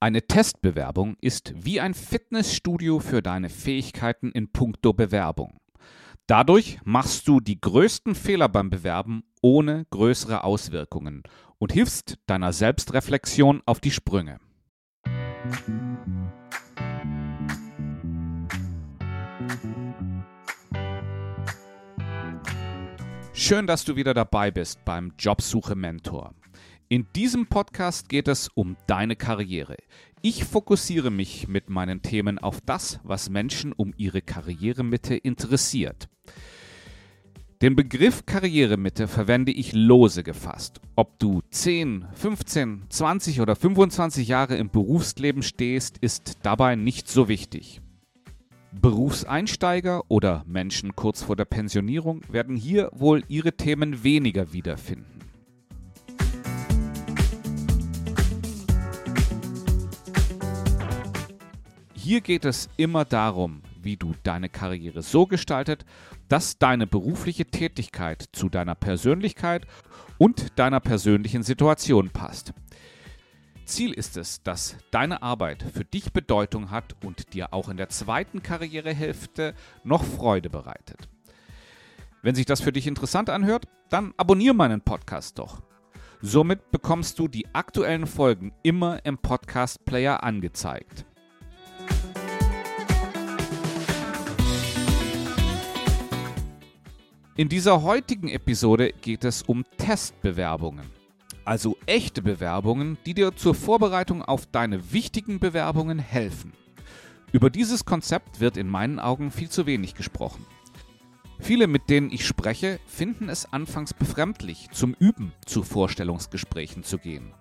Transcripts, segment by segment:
Eine Testbewerbung ist wie ein Fitnessstudio für deine Fähigkeiten in puncto Bewerbung. Dadurch machst du die größten Fehler beim Bewerben ohne größere Auswirkungen und hilfst deiner Selbstreflexion auf die Sprünge. Schön, dass du wieder dabei bist beim Jobsuche Mentor. In diesem Podcast geht es um deine Karriere. Ich fokussiere mich mit meinen Themen auf das, was Menschen um ihre Karrieremitte interessiert. Den Begriff Karrieremitte verwende ich lose gefasst. Ob du 10, 15, 20 oder 25 Jahre im Berufsleben stehst, ist dabei nicht so wichtig. Berufseinsteiger oder Menschen kurz vor der Pensionierung werden hier wohl ihre Themen weniger wiederfinden. Hier geht es immer darum, wie du deine Karriere so gestaltet, dass deine berufliche Tätigkeit zu deiner Persönlichkeit und deiner persönlichen Situation passt. Ziel ist es, dass deine Arbeit für dich Bedeutung hat und dir auch in der zweiten Karrierehälfte noch Freude bereitet. Wenn sich das für dich interessant anhört, dann abonniere meinen Podcast doch. Somit bekommst du die aktuellen Folgen immer im Podcast Player angezeigt. In dieser heutigen Episode geht es um Testbewerbungen. Also echte Bewerbungen, die dir zur Vorbereitung auf deine wichtigen Bewerbungen helfen. Über dieses Konzept wird in meinen Augen viel zu wenig gesprochen. Viele, mit denen ich spreche, finden es anfangs befremdlich, zum Üben zu Vorstellungsgesprächen zu gehen.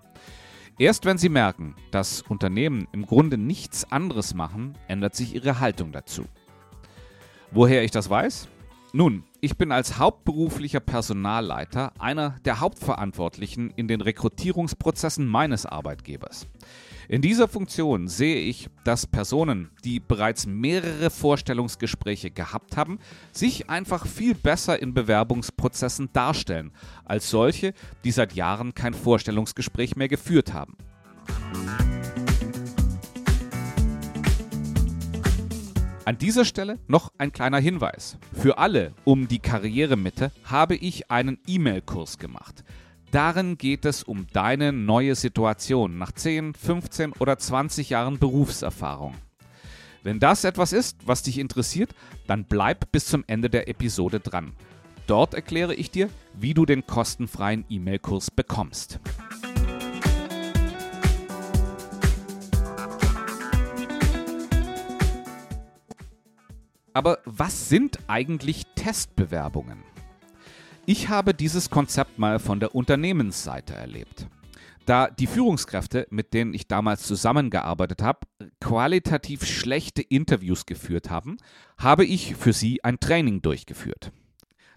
Erst wenn sie merken, dass Unternehmen im Grunde nichts anderes machen, ändert sich ihre Haltung dazu. Woher ich das weiß? Nun, ich bin als hauptberuflicher Personalleiter einer der Hauptverantwortlichen in den Rekrutierungsprozessen meines Arbeitgebers. In dieser Funktion sehe ich, dass Personen, die bereits mehrere Vorstellungsgespräche gehabt haben, sich einfach viel besser in Bewerbungsprozessen darstellen als solche, die seit Jahren kein Vorstellungsgespräch mehr geführt haben. An dieser Stelle noch ein kleiner Hinweis. Für alle um die Karrieremitte habe ich einen E-Mail-Kurs gemacht. Darin geht es um deine neue Situation nach 10, 15 oder 20 Jahren Berufserfahrung. Wenn das etwas ist, was dich interessiert, dann bleib bis zum Ende der Episode dran. Dort erkläre ich dir, wie du den kostenfreien E-Mail-Kurs bekommst. Aber was sind eigentlich Testbewerbungen? Ich habe dieses Konzept mal von der Unternehmensseite erlebt. Da die Führungskräfte, mit denen ich damals zusammengearbeitet habe, qualitativ schlechte Interviews geführt haben, habe ich für sie ein Training durchgeführt.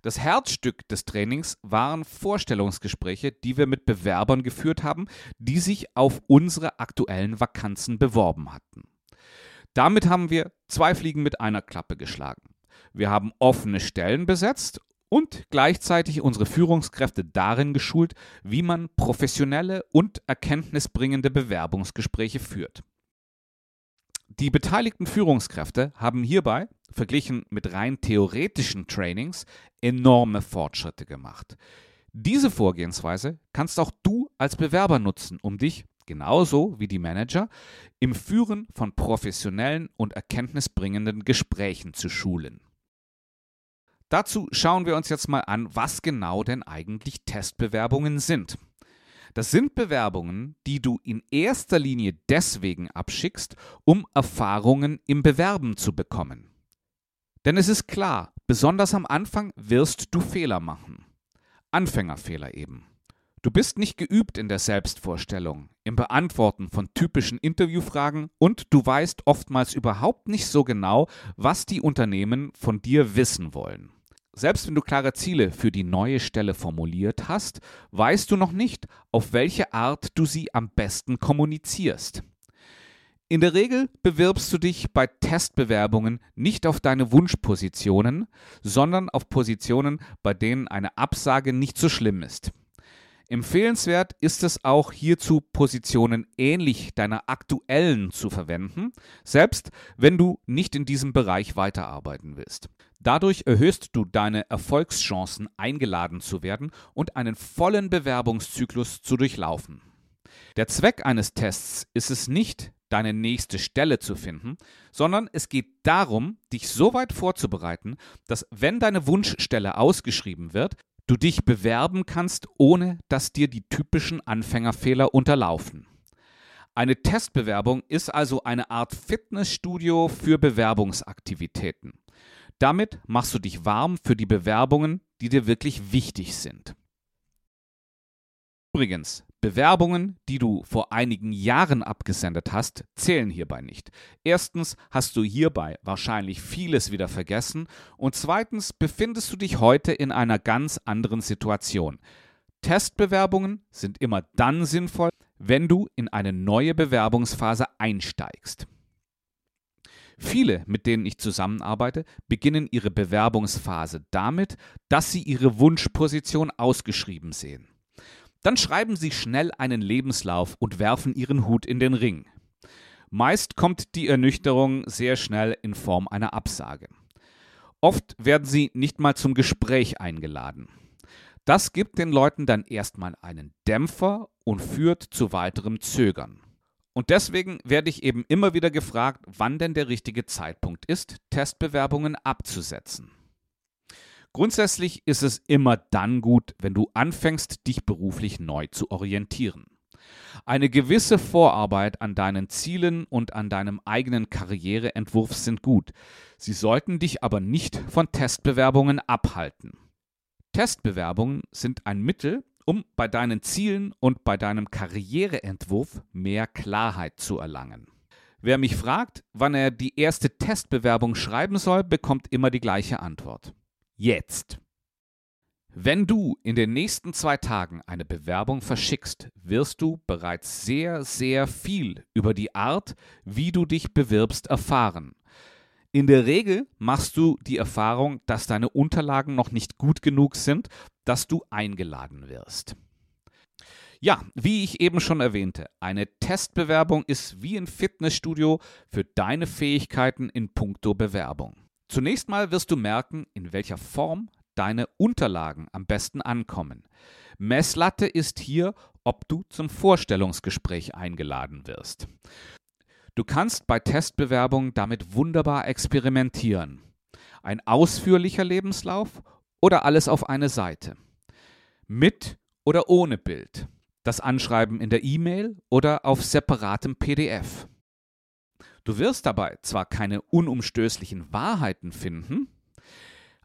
Das Herzstück des Trainings waren Vorstellungsgespräche, die wir mit Bewerbern geführt haben, die sich auf unsere aktuellen Vakanzen beworben hatten. Damit haben wir zwei Fliegen mit einer Klappe geschlagen. Wir haben offene Stellen besetzt und gleichzeitig unsere Führungskräfte darin geschult, wie man professionelle und erkenntnisbringende Bewerbungsgespräche führt. Die beteiligten Führungskräfte haben hierbei, verglichen mit rein theoretischen Trainings, enorme Fortschritte gemacht. Diese Vorgehensweise kannst auch du als Bewerber nutzen, um dich genauso wie die Manager, im Führen von professionellen und erkenntnisbringenden Gesprächen zu schulen. Dazu schauen wir uns jetzt mal an, was genau denn eigentlich Testbewerbungen sind. Das sind Bewerbungen, die du in erster Linie deswegen abschickst, um Erfahrungen im Bewerben zu bekommen. Denn es ist klar, besonders am Anfang wirst du Fehler machen. Anfängerfehler eben. Du bist nicht geübt in der Selbstvorstellung, im Beantworten von typischen Interviewfragen und du weißt oftmals überhaupt nicht so genau, was die Unternehmen von dir wissen wollen. Selbst wenn du klare Ziele für die neue Stelle formuliert hast, weißt du noch nicht, auf welche Art du sie am besten kommunizierst. In der Regel bewirbst du dich bei Testbewerbungen nicht auf deine Wunschpositionen, sondern auf Positionen, bei denen eine Absage nicht so schlimm ist. Empfehlenswert ist es auch hierzu Positionen ähnlich deiner aktuellen zu verwenden, selbst wenn du nicht in diesem Bereich weiterarbeiten willst. Dadurch erhöhst du deine Erfolgschancen, eingeladen zu werden und einen vollen Bewerbungszyklus zu durchlaufen. Der Zweck eines Tests ist es nicht, deine nächste Stelle zu finden, sondern es geht darum, dich so weit vorzubereiten, dass wenn deine Wunschstelle ausgeschrieben wird, du dich bewerben kannst, ohne dass dir die typischen Anfängerfehler unterlaufen. Eine Testbewerbung ist also eine Art Fitnessstudio für Bewerbungsaktivitäten. Damit machst du dich warm für die Bewerbungen, die dir wirklich wichtig sind. Übrigens, Bewerbungen, die du vor einigen Jahren abgesendet hast, zählen hierbei nicht. Erstens hast du hierbei wahrscheinlich vieles wieder vergessen und zweitens befindest du dich heute in einer ganz anderen Situation. Testbewerbungen sind immer dann sinnvoll, wenn du in eine neue Bewerbungsphase einsteigst. Viele, mit denen ich zusammenarbeite, beginnen ihre Bewerbungsphase damit, dass sie ihre Wunschposition ausgeschrieben sehen. Dann schreiben sie schnell einen Lebenslauf und werfen ihren Hut in den Ring. Meist kommt die Ernüchterung sehr schnell in Form einer Absage. Oft werden sie nicht mal zum Gespräch eingeladen. Das gibt den Leuten dann erstmal einen Dämpfer und führt zu weiterem Zögern. Und deswegen werde ich eben immer wieder gefragt, wann denn der richtige Zeitpunkt ist, Testbewerbungen abzusetzen. Grundsätzlich ist es immer dann gut, wenn du anfängst, dich beruflich neu zu orientieren. Eine gewisse Vorarbeit an deinen Zielen und an deinem eigenen Karriereentwurf sind gut. Sie sollten dich aber nicht von Testbewerbungen abhalten. Testbewerbungen sind ein Mittel, um bei deinen Zielen und bei deinem Karriereentwurf mehr Klarheit zu erlangen. Wer mich fragt, wann er die erste Testbewerbung schreiben soll, bekommt immer die gleiche Antwort jetzt. Wenn du in den nächsten zwei Tagen eine Bewerbung verschickst, wirst du bereits sehr, sehr viel über die Art, wie du dich bewirbst, erfahren. In der Regel machst du die Erfahrung, dass deine Unterlagen noch nicht gut genug sind, dass du eingeladen wirst. Ja, wie ich eben schon erwähnte, eine Testbewerbung ist wie ein Fitnessstudio für deine Fähigkeiten in puncto Bewerbung. Zunächst mal wirst du merken, in welcher Form deine Unterlagen am besten ankommen. Messlatte ist hier, ob du zum Vorstellungsgespräch eingeladen wirst. Du kannst bei Testbewerbungen damit wunderbar experimentieren. Ein ausführlicher Lebenslauf oder alles auf eine Seite. Mit oder ohne Bild. Das Anschreiben in der E-Mail oder auf separatem PDF. Du wirst dabei zwar keine unumstößlichen Wahrheiten finden,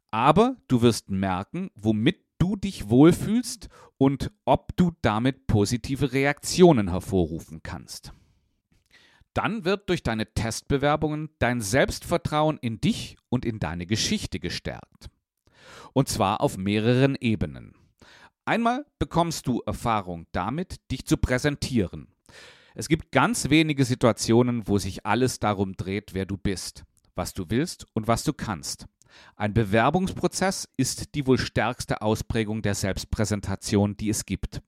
aber du wirst merken, womit du dich wohlfühlst und ob du damit positive Reaktionen hervorrufen kannst. Dann wird durch deine Testbewerbungen dein Selbstvertrauen in dich und in deine Geschichte gestärkt. Und zwar auf mehreren Ebenen. Einmal bekommst du Erfahrung damit, dich zu präsentieren. Es gibt ganz wenige Situationen, wo sich alles darum dreht, wer du bist, was du willst und was du kannst. Ein Bewerbungsprozess ist die wohl stärkste Ausprägung der Selbstpräsentation, die es gibt.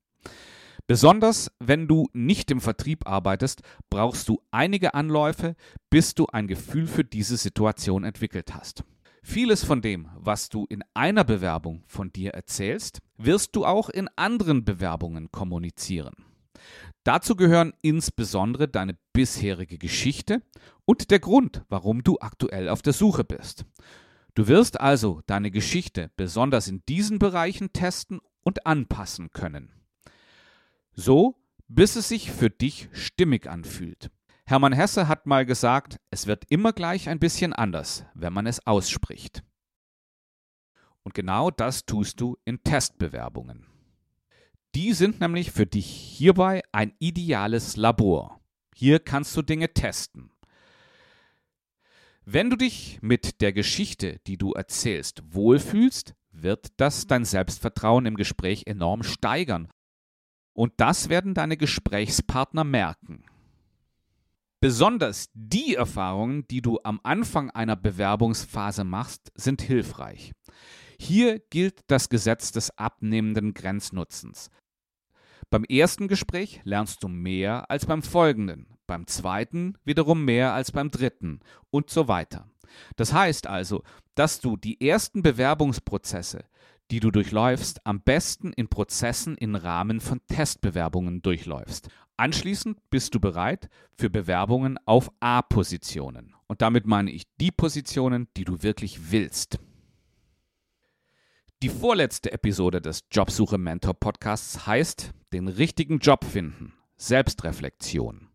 Besonders wenn du nicht im Vertrieb arbeitest, brauchst du einige Anläufe, bis du ein Gefühl für diese Situation entwickelt hast. Vieles von dem, was du in einer Bewerbung von dir erzählst, wirst du auch in anderen Bewerbungen kommunizieren. Dazu gehören insbesondere deine bisherige Geschichte und der Grund, warum du aktuell auf der Suche bist. Du wirst also deine Geschichte besonders in diesen Bereichen testen und anpassen können. So, bis es sich für dich stimmig anfühlt. Hermann Hesse hat mal gesagt, es wird immer gleich ein bisschen anders, wenn man es ausspricht. Und genau das tust du in Testbewerbungen. Die sind nämlich für dich hierbei ein ideales Labor. Hier kannst du Dinge testen. Wenn du dich mit der Geschichte, die du erzählst, wohlfühlst, wird das dein Selbstvertrauen im Gespräch enorm steigern. Und das werden deine Gesprächspartner merken. Besonders die Erfahrungen, die du am Anfang einer Bewerbungsphase machst, sind hilfreich. Hier gilt das Gesetz des abnehmenden Grenznutzens. Beim ersten Gespräch lernst du mehr als beim folgenden, beim zweiten wiederum mehr als beim dritten und so weiter. Das heißt also, dass du die ersten Bewerbungsprozesse, die du durchläufst, am besten in Prozessen im Rahmen von Testbewerbungen durchläufst. Anschließend bist du bereit für Bewerbungen auf A-Positionen. Und damit meine ich die Positionen, die du wirklich willst. Die vorletzte Episode des Jobsuche Mentor Podcasts heißt Den richtigen Job finden. Selbstreflexion.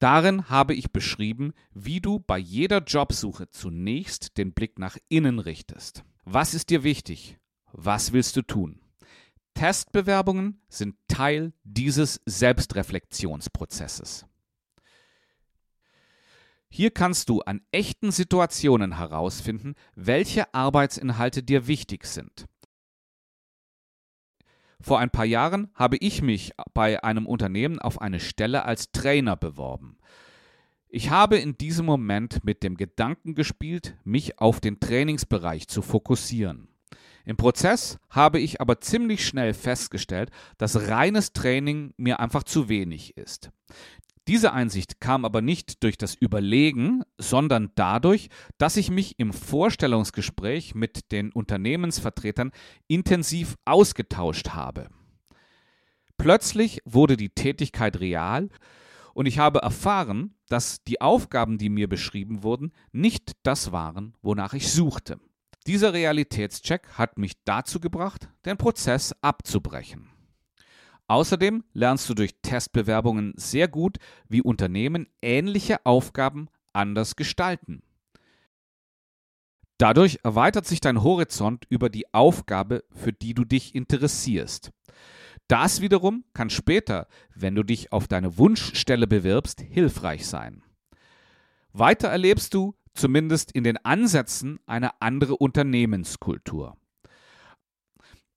Darin habe ich beschrieben, wie du bei jeder Jobsuche zunächst den Blick nach innen richtest. Was ist dir wichtig? Was willst du tun? Testbewerbungen sind Teil dieses Selbstreflexionsprozesses. Hier kannst du an echten Situationen herausfinden, welche Arbeitsinhalte dir wichtig sind. Vor ein paar Jahren habe ich mich bei einem Unternehmen auf eine Stelle als Trainer beworben. Ich habe in diesem Moment mit dem Gedanken gespielt, mich auf den Trainingsbereich zu fokussieren. Im Prozess habe ich aber ziemlich schnell festgestellt, dass reines Training mir einfach zu wenig ist. Diese Einsicht kam aber nicht durch das Überlegen, sondern dadurch, dass ich mich im Vorstellungsgespräch mit den Unternehmensvertretern intensiv ausgetauscht habe. Plötzlich wurde die Tätigkeit real und ich habe erfahren, dass die Aufgaben, die mir beschrieben wurden, nicht das waren, wonach ich suchte. Dieser Realitätscheck hat mich dazu gebracht, den Prozess abzubrechen. Außerdem lernst du durch Testbewerbungen sehr gut, wie Unternehmen ähnliche Aufgaben anders gestalten. Dadurch erweitert sich dein Horizont über die Aufgabe, für die du dich interessierst. Das wiederum kann später, wenn du dich auf deine Wunschstelle bewirbst, hilfreich sein. Weiter erlebst du, zumindest in den Ansätzen, eine andere Unternehmenskultur.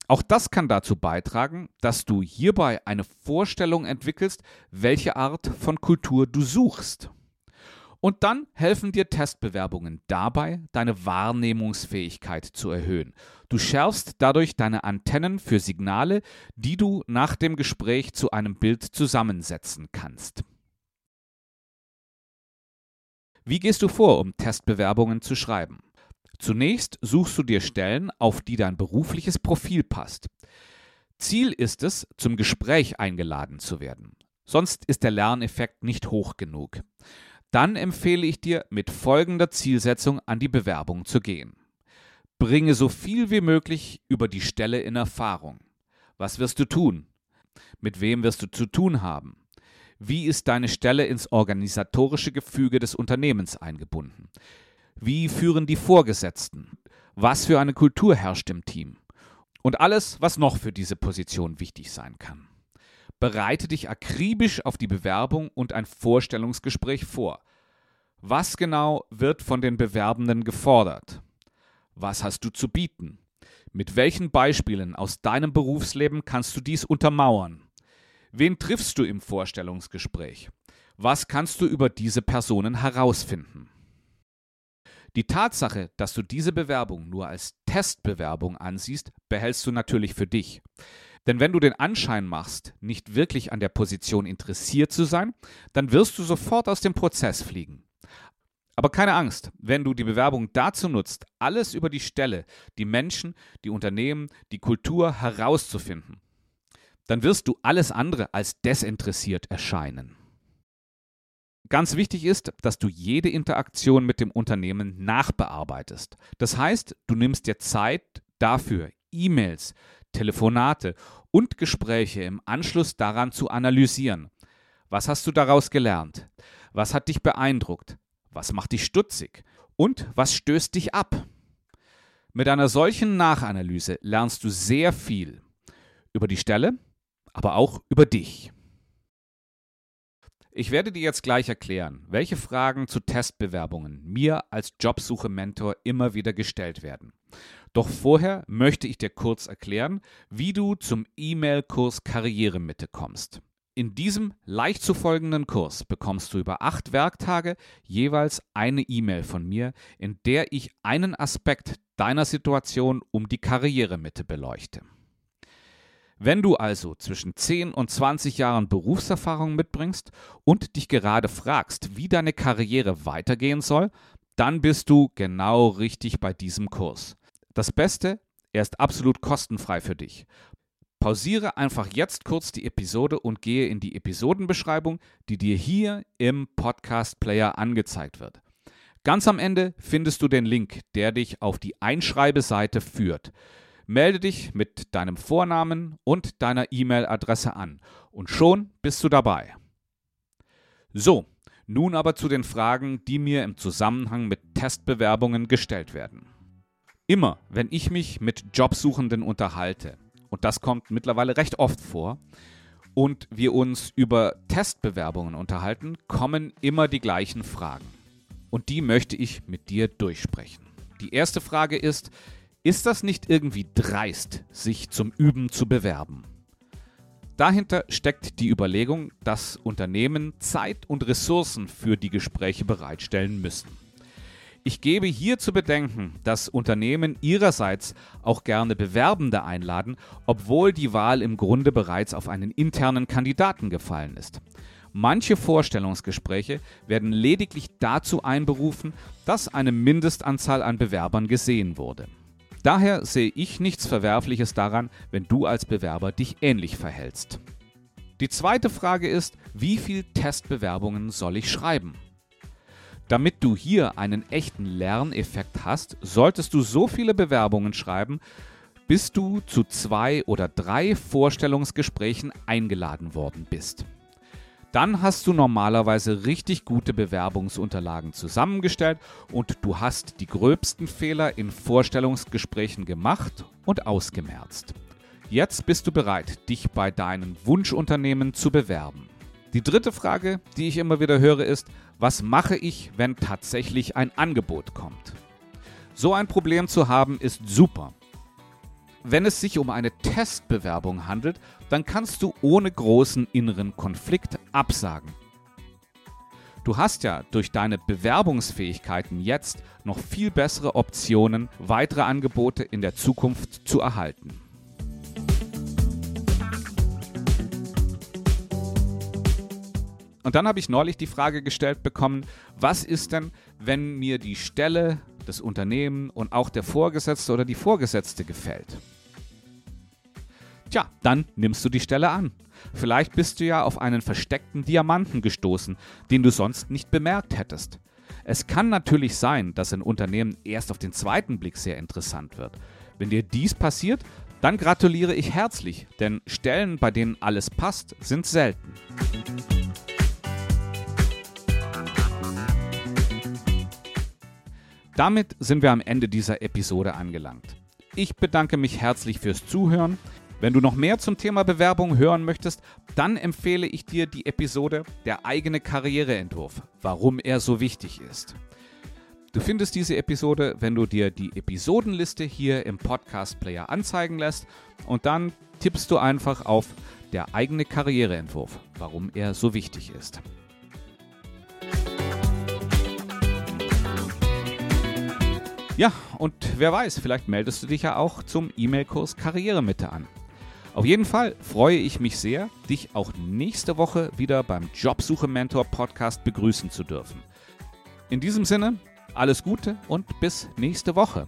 Auch das kann dazu beitragen, dass du hierbei eine Vorstellung entwickelst, welche Art von Kultur du suchst. Und dann helfen dir Testbewerbungen dabei, deine Wahrnehmungsfähigkeit zu erhöhen. Du schärfst dadurch deine Antennen für Signale, die du nach dem Gespräch zu einem Bild zusammensetzen kannst. Wie gehst du vor, um Testbewerbungen zu schreiben? Zunächst suchst du dir Stellen, auf die dein berufliches Profil passt. Ziel ist es, zum Gespräch eingeladen zu werden. Sonst ist der Lerneffekt nicht hoch genug. Dann empfehle ich dir, mit folgender Zielsetzung an die Bewerbung zu gehen. Bringe so viel wie möglich über die Stelle in Erfahrung. Was wirst du tun? Mit wem wirst du zu tun haben? Wie ist deine Stelle ins organisatorische Gefüge des Unternehmens eingebunden? Wie führen die Vorgesetzten? Was für eine Kultur herrscht im Team? Und alles, was noch für diese Position wichtig sein kann. Bereite dich akribisch auf die Bewerbung und ein Vorstellungsgespräch vor. Was genau wird von den Bewerbenden gefordert? Was hast du zu bieten? Mit welchen Beispielen aus deinem Berufsleben kannst du dies untermauern? Wen triffst du im Vorstellungsgespräch? Was kannst du über diese Personen herausfinden? Die Tatsache, dass du diese Bewerbung nur als Testbewerbung ansiehst, behältst du natürlich für dich. Denn wenn du den Anschein machst, nicht wirklich an der Position interessiert zu sein, dann wirst du sofort aus dem Prozess fliegen. Aber keine Angst, wenn du die Bewerbung dazu nutzt, alles über die Stelle, die Menschen, die Unternehmen, die Kultur herauszufinden, dann wirst du alles andere als desinteressiert erscheinen. Ganz wichtig ist, dass du jede Interaktion mit dem Unternehmen nachbearbeitest. Das heißt, du nimmst dir Zeit dafür, E-Mails, Telefonate und Gespräche im Anschluss daran zu analysieren. Was hast du daraus gelernt? Was hat dich beeindruckt? Was macht dich stutzig? Und was stößt dich ab? Mit einer solchen Nachanalyse lernst du sehr viel über die Stelle, aber auch über dich. Ich werde dir jetzt gleich erklären, welche Fragen zu Testbewerbungen mir als Jobsuche-Mentor immer wieder gestellt werden. Doch vorher möchte ich dir kurz erklären, wie du zum E-Mail-Kurs Karrieremitte kommst. In diesem leicht zu folgenden Kurs bekommst du über acht Werktage jeweils eine E-Mail von mir, in der ich einen Aspekt deiner Situation um die Karrieremitte beleuchte. Wenn du also zwischen 10 und 20 Jahren Berufserfahrung mitbringst und dich gerade fragst, wie deine Karriere weitergehen soll, dann bist du genau richtig bei diesem Kurs. Das Beste, er ist absolut kostenfrei für dich. Pausiere einfach jetzt kurz die Episode und gehe in die Episodenbeschreibung, die dir hier im Podcast Player angezeigt wird. Ganz am Ende findest du den Link, der dich auf die Einschreibeseite führt. Melde dich mit deinem Vornamen und deiner E-Mail-Adresse an und schon bist du dabei. So, nun aber zu den Fragen, die mir im Zusammenhang mit Testbewerbungen gestellt werden. Immer, wenn ich mich mit Jobsuchenden unterhalte, und das kommt mittlerweile recht oft vor, und wir uns über Testbewerbungen unterhalten, kommen immer die gleichen Fragen. Und die möchte ich mit dir durchsprechen. Die erste Frage ist, ist das nicht irgendwie dreist, sich zum Üben zu bewerben? Dahinter steckt die Überlegung, dass Unternehmen Zeit und Ressourcen für die Gespräche bereitstellen müssen. Ich gebe hier zu bedenken, dass Unternehmen ihrerseits auch gerne Bewerbende einladen, obwohl die Wahl im Grunde bereits auf einen internen Kandidaten gefallen ist. Manche Vorstellungsgespräche werden lediglich dazu einberufen, dass eine Mindestanzahl an Bewerbern gesehen wurde. Daher sehe ich nichts Verwerfliches daran, wenn du als Bewerber dich ähnlich verhältst. Die zweite Frage ist, wie viele Testbewerbungen soll ich schreiben? Damit du hier einen echten Lerneffekt hast, solltest du so viele Bewerbungen schreiben, bis du zu zwei oder drei Vorstellungsgesprächen eingeladen worden bist dann hast du normalerweise richtig gute Bewerbungsunterlagen zusammengestellt und du hast die gröbsten Fehler in Vorstellungsgesprächen gemacht und ausgemerzt. Jetzt bist du bereit, dich bei deinen Wunschunternehmen zu bewerben. Die dritte Frage, die ich immer wieder höre, ist, was mache ich, wenn tatsächlich ein Angebot kommt? So ein Problem zu haben ist super. Wenn es sich um eine Testbewerbung handelt, dann kannst du ohne großen inneren Konflikt absagen. Du hast ja durch deine Bewerbungsfähigkeiten jetzt noch viel bessere Optionen, weitere Angebote in der Zukunft zu erhalten. Und dann habe ich neulich die Frage gestellt bekommen, was ist denn, wenn mir die Stelle, das Unternehmen und auch der Vorgesetzte oder die Vorgesetzte gefällt? Tja, dann nimmst du die Stelle an. Vielleicht bist du ja auf einen versteckten Diamanten gestoßen, den du sonst nicht bemerkt hättest. Es kann natürlich sein, dass ein Unternehmen erst auf den zweiten Blick sehr interessant wird. Wenn dir dies passiert, dann gratuliere ich herzlich, denn Stellen, bei denen alles passt, sind selten. Damit sind wir am Ende dieser Episode angelangt. Ich bedanke mich herzlich fürs Zuhören. Wenn du noch mehr zum Thema Bewerbung hören möchtest, dann empfehle ich dir die Episode Der eigene Karriereentwurf, warum er so wichtig ist. Du findest diese Episode, wenn du dir die Episodenliste hier im Podcast Player anzeigen lässt und dann tippst du einfach auf Der eigene Karriereentwurf, warum er so wichtig ist. Ja, und wer weiß, vielleicht meldest du dich ja auch zum E-Mail-Kurs Karrieremitte an. Auf jeden Fall freue ich mich sehr, dich auch nächste Woche wieder beim Jobsuche Mentor Podcast begrüßen zu dürfen. In diesem Sinne, alles Gute und bis nächste Woche.